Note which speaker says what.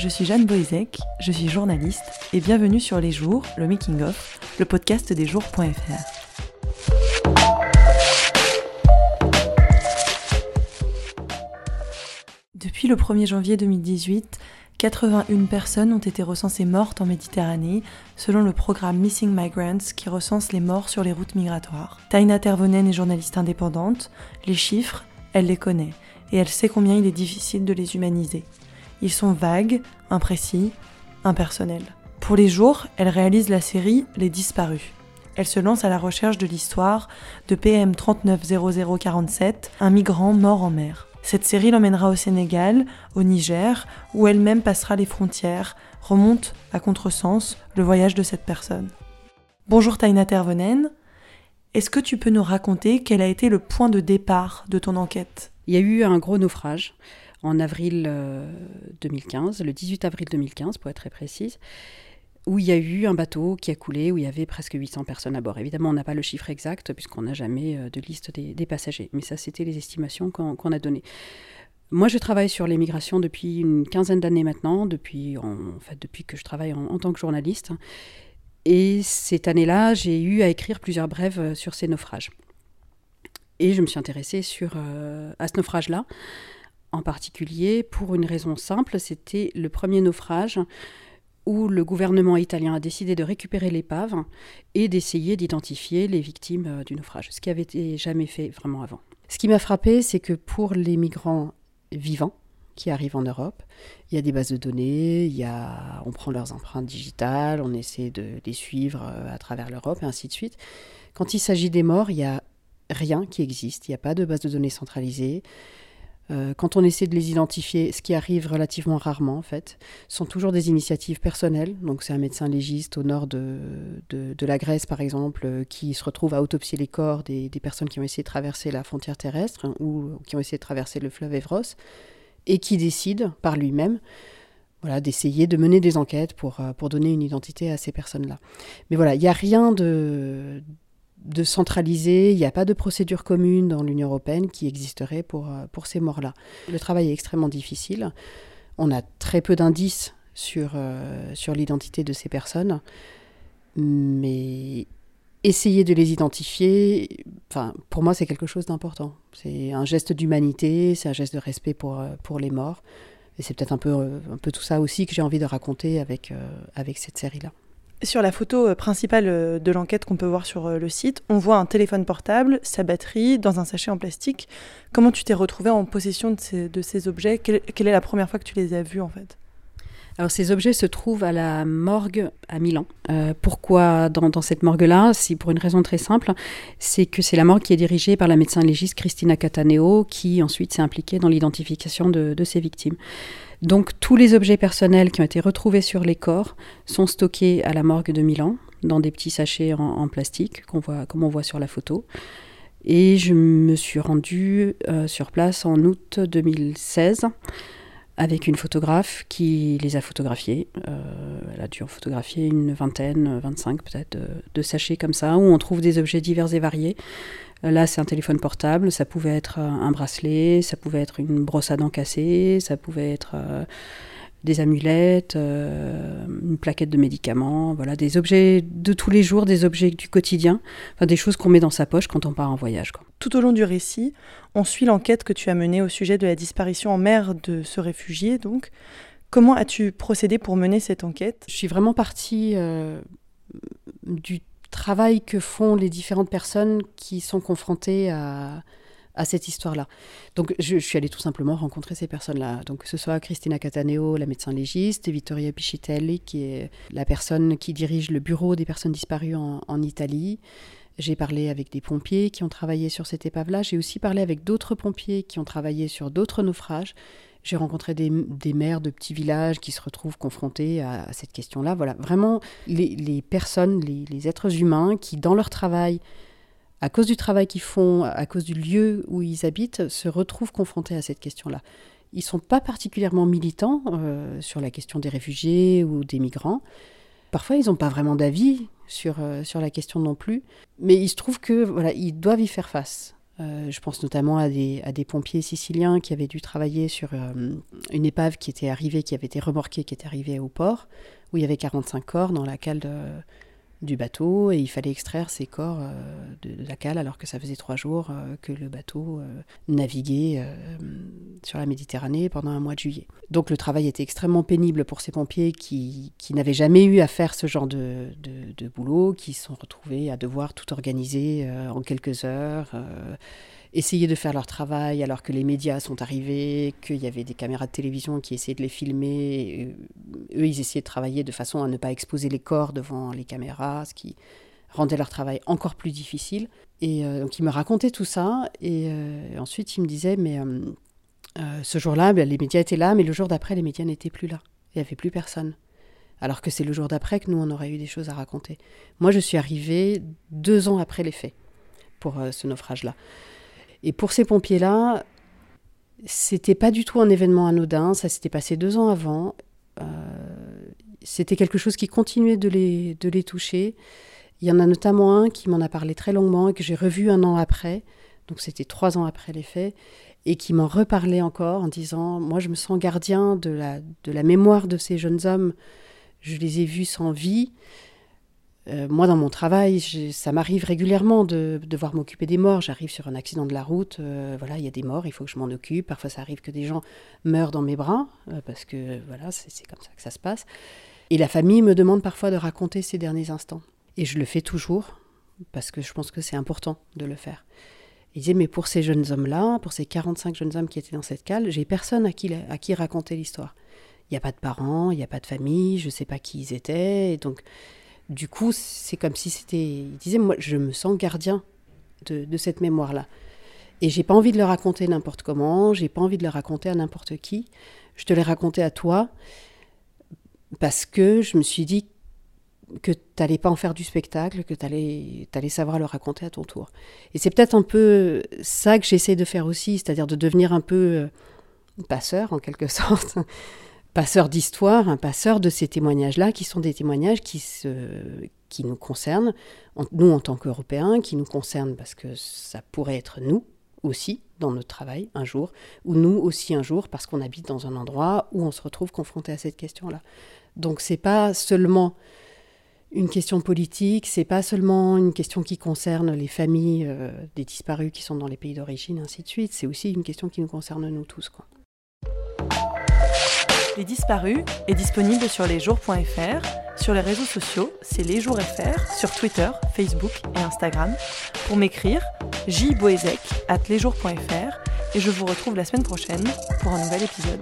Speaker 1: je suis Jeanne Boisek, je suis journaliste et bienvenue sur Les Jours, le Making of, le podcast des jours.fr. Depuis le 1er janvier 2018, 81 personnes ont été recensées mortes en Méditerranée, selon le programme Missing Migrants qui recense les morts sur les routes migratoires. Taina Tervonen est journaliste indépendante, les chiffres, elle les connaît, et elle sait combien il est difficile de les humaniser. Ils sont vagues, imprécis, impersonnels. Pour les jours, elle réalise la série Les Disparus. Elle se lance à la recherche de l'histoire de PM 390047, un migrant mort en mer. Cette série l'emmènera au Sénégal, au Niger, où elle-même passera les frontières, remonte à contresens le voyage de cette personne. Bonjour Taina Tervenen, est-ce que tu peux nous raconter quel a été le point de départ de ton enquête?
Speaker 2: Il y a eu un gros naufrage en avril 2015, le 18 avril 2015 pour être très précise, où il y a eu un bateau qui a coulé, où il y avait presque 800 personnes à bord. Évidemment, on n'a pas le chiffre exact puisqu'on n'a jamais de liste des, passagers, mais ça, c'était les estimations qu'on a données. Moi, je travaille sur l'immigration depuis une quinzaine d'années maintenant, depuis, en, depuis que je travaille en, tant que journaliste. Et cette année-là, j'ai eu à écrire plusieurs brèves sur ces naufrages. Et je me suis intéressée sur, à ce naufrage-là, en particulier pour une raison simple, c'était le premier naufrage où le gouvernement italien a décidé de récupérer l'épave et d'essayer d'identifier les victimes euh, du naufrage, ce qui avait été jamais fait vraiment avant. Ce qui m'a frappé, c'est que pour les migrants vivants qui arrivent en Europe, il y a des bases de données, il y a, on prend leurs empreintes digitales, on essaie de les suivre euh, à travers l'Europe et ainsi de suite. Quand il s'agit des morts, il n'y a rien qui existe, il n'y a pas de base de données centralisée. Euh, quand on essaie de les identifier, ce qui arrive relativement rarement en fait, sont toujours des initiatives personnelles. Donc c'est un médecin légiste au nord de, de, la Grèce par exemple euh, qui se retrouve à autopsier les corps des, des, personnes qui ont essayé de traverser la frontière terrestre hein, ou qui ont essayé de traverser le fleuve Evros et qui décide par lui-même voilà, d'essayer de mener des enquêtes pour, euh, pour donner une identité à ces personnes-là. Mais voilà, il n'y a rien de, de centraliser, il n'y a pas de procédure commune dans l'Union européenne qui existerait pour, euh, pour ces morts-là. Le travail est extrêmement difficile. On a très peu d'indices sur, euh, sur l'identité de ces personnes, mais essayer de les identifier, pour moi, c'est quelque chose d'important. C'est un geste d'humanité, c'est un geste de respect pour, euh, pour les morts. Et c'est peut-être un peu, un peu tout ça aussi que j'ai envie de raconter avec, avec cette série-là.
Speaker 1: Sur la photo euh, principale euh, de l'enquête qu'on peut voir sur euh, le site, on voit un téléphone portable, sa batterie, dans un sachet en plastique. Comment tu t'es retrouvé en possession de ces, objets? Quelle, est la première fois que tu les as vus en fait?
Speaker 2: Alors ces objets se trouvent à la morgue à Milan. pourquoi dans, cette morgue-là? Si pour une raison très simple, c'est que c'est la morgue qui est dirigée par la médecin légiste Cristina Cataneo, qui ensuite s'est impliquée dans l'identification de, de ces victimes. Donc tous les objets personnels qui ont été retrouvés sur les corps sont stockés à la morgue de Milan, dans des petits sachets en, plastique, qu'on voit, comme on voit sur la photo. Et je me suis rendue euh, sur place en août 2016 avec une photographe qui les a photographiés. Euh, elle a dû en photographier une vingtaine, 25 peut-être, de, sachets comme ça, où on trouve des objets divers et variés. Là, c'est un téléphone portable, ça pouvait être un bracelet, ça pouvait être une brosse à dents cassée, ça pouvait être euh, des amulettes, euh, une plaquette de médicaments, voilà, des objets de tous les jours, des objets du quotidien, enfin, des choses qu'on met dans sa poche quand on part en voyage.
Speaker 1: Tout au long du récit, on suit l'enquête que tu as menée au sujet de la disparition en mer de ce réfugié, donc. Comment as-tu procédé pour mener cette enquête?
Speaker 2: Je suis vraiment partie euh, du travail que font les différentes personnes qui sont confrontées à, à cette histoire-là. Donc je, suis allée tout simplement rencontrer ces personnes-là. Donc que ce soit Christina Cataneo, la médecin légiste, et Vittoria Piscitelli, qui est la personne qui dirige le bureau des personnes disparues en, en Italie. J'ai parlé avec des pompiers qui ont travaillé sur cette épave-là. J'ai aussi parlé avec d'autres pompiers qui ont travaillé sur d'autres naufrages. J'ai rencontré des, maires de petits villages qui se retrouvent confrontés à, cette question-là. Voilà, vraiment les, personnes, les, êtres humains qui, dans leur travail, à cause du travail qu'ils font, à cause du lieu où ils habitent, se retrouvent confrontés à cette question-là. Ils ne sont pas particulièrement militants euh, sur la question des réfugiés ou des migrants. Parfois, ils n'ont pas vraiment d'avis sur, euh, sur la question non plus. Mais il se trouve que voilà, ils doivent y faire face. Euh, je pense notamment à des, à des, pompiers siciliens qui avaient dû travailler sur une épave qui était arrivée, qui avait été remorquée, qui était arrivée au port, où il y avait 45 corps dans la cale de, du bateau et il fallait extraire ces corps euh, de, la cale alors que ça faisait trois jours euh, que le bateau euh, naviguait sur la Méditerranée pendant un mois de juillet. Donc le travail était extrêmement pénible pour ces pompiers qui, qui n'avaient jamais eu à faire ce genre de, de, de boulot, qui se sont retrouvés à devoir tout organiser en quelques heures essayer de faire leur travail alors que les médias sont arrivés, qu'il y avait des caméras de télévision qui essayaient de les filmer. Eux, ils essayaient de travailler de façon à ne pas exposer les corps devant les caméras, ce qui rendait leur travail encore plus difficile. Et euh, donc, ils me racontaient tout ça. Et euh, ensuite, ils me disaient, mais euh, ce jour-là, ben, les médias étaient là, mais le jour d'après, les médias n'étaient plus là. Il n'y avait plus personne. Alors que c'est le jour d'après que nous, on aurait eu des choses à raconter. Moi, je suis arrivée deux ans après les faits pour ce naufrage-là. Et pour ces pompiers-là, c'était pas du tout un événement anodin, ça s'était passé deux ans avant. Euh, c'était quelque chose qui continuait de les, de les toucher. Il y en a notamment un qui m'en a parlé très longuement et que j'ai revu un an après, donc c'était trois ans après les faits, et qui m'en reparlait encore en disant Moi, je me sens gardien de la, de la mémoire de ces jeunes hommes, je les ai vus sans vie. Euh, moi, dans mon travail, ça m'arrive régulièrement de devoir m'occuper des morts. J'arrive sur un accident de la route, euh, voilà, il y a des morts, il faut que je m'en occupe. Parfois, ça arrive que des gens meurent dans mes bras, euh, parce que voilà, c'est comme ça que ça se passe. Et la famille me demande parfois de raconter ces derniers instants. Et je le fais toujours, parce que je pense que c'est important de le faire. Il disait, mais pour ces jeunes hommes-là, pour ces 45 jeunes hommes qui étaient dans cette cale, j'ai personne à qui, à qui raconter l'histoire. Il n'y a pas de parents, il n'y a pas de famille, je ne sais pas qui ils étaient, donc du coup, c'est comme si c'était. Il disait, moi, je me sens gardien de, cette mémoire-là. Et j'ai pas envie de le raconter n'importe comment, j'ai pas envie de le raconter à n'importe qui. Je te l'ai raconté à toi parce que je me suis dit que tu n'allais pas en faire du spectacle, que tu allais, allais, savoir le raconter à ton tour. Et c'est peut-être un peu ça que j'essaie de faire aussi, c'est-à-dire de devenir un peu euh, passeur en quelque sorte, passeur d'histoire, un passeur de ces témoignages-là, qui sont des témoignages qui, qui nous concernent, nous en tant qu'Européens, qui nous concernent parce que ça pourrait être nous aussi dans notre travail un jour, ou nous aussi un jour parce qu'on habite dans un endroit où on se retrouve confronté à cette question-là. Donc c'est pas seulement une question politique, c'est pas seulement une question qui concerne les familles euh, des disparus qui sont dans les pays d'origine, ainsi de suite, c'est aussi une question qui nous concerne nous tous. Quoi.
Speaker 1: Les Disparus est disponible sur lesjours.fr. Sur les réseaux sociaux, c'est lesjours.fr, sur Twitter, Facebook et Instagram. Pour m'écrire, jboezek at lesjours.fr et je vous retrouve la semaine prochaine pour un nouvel épisode.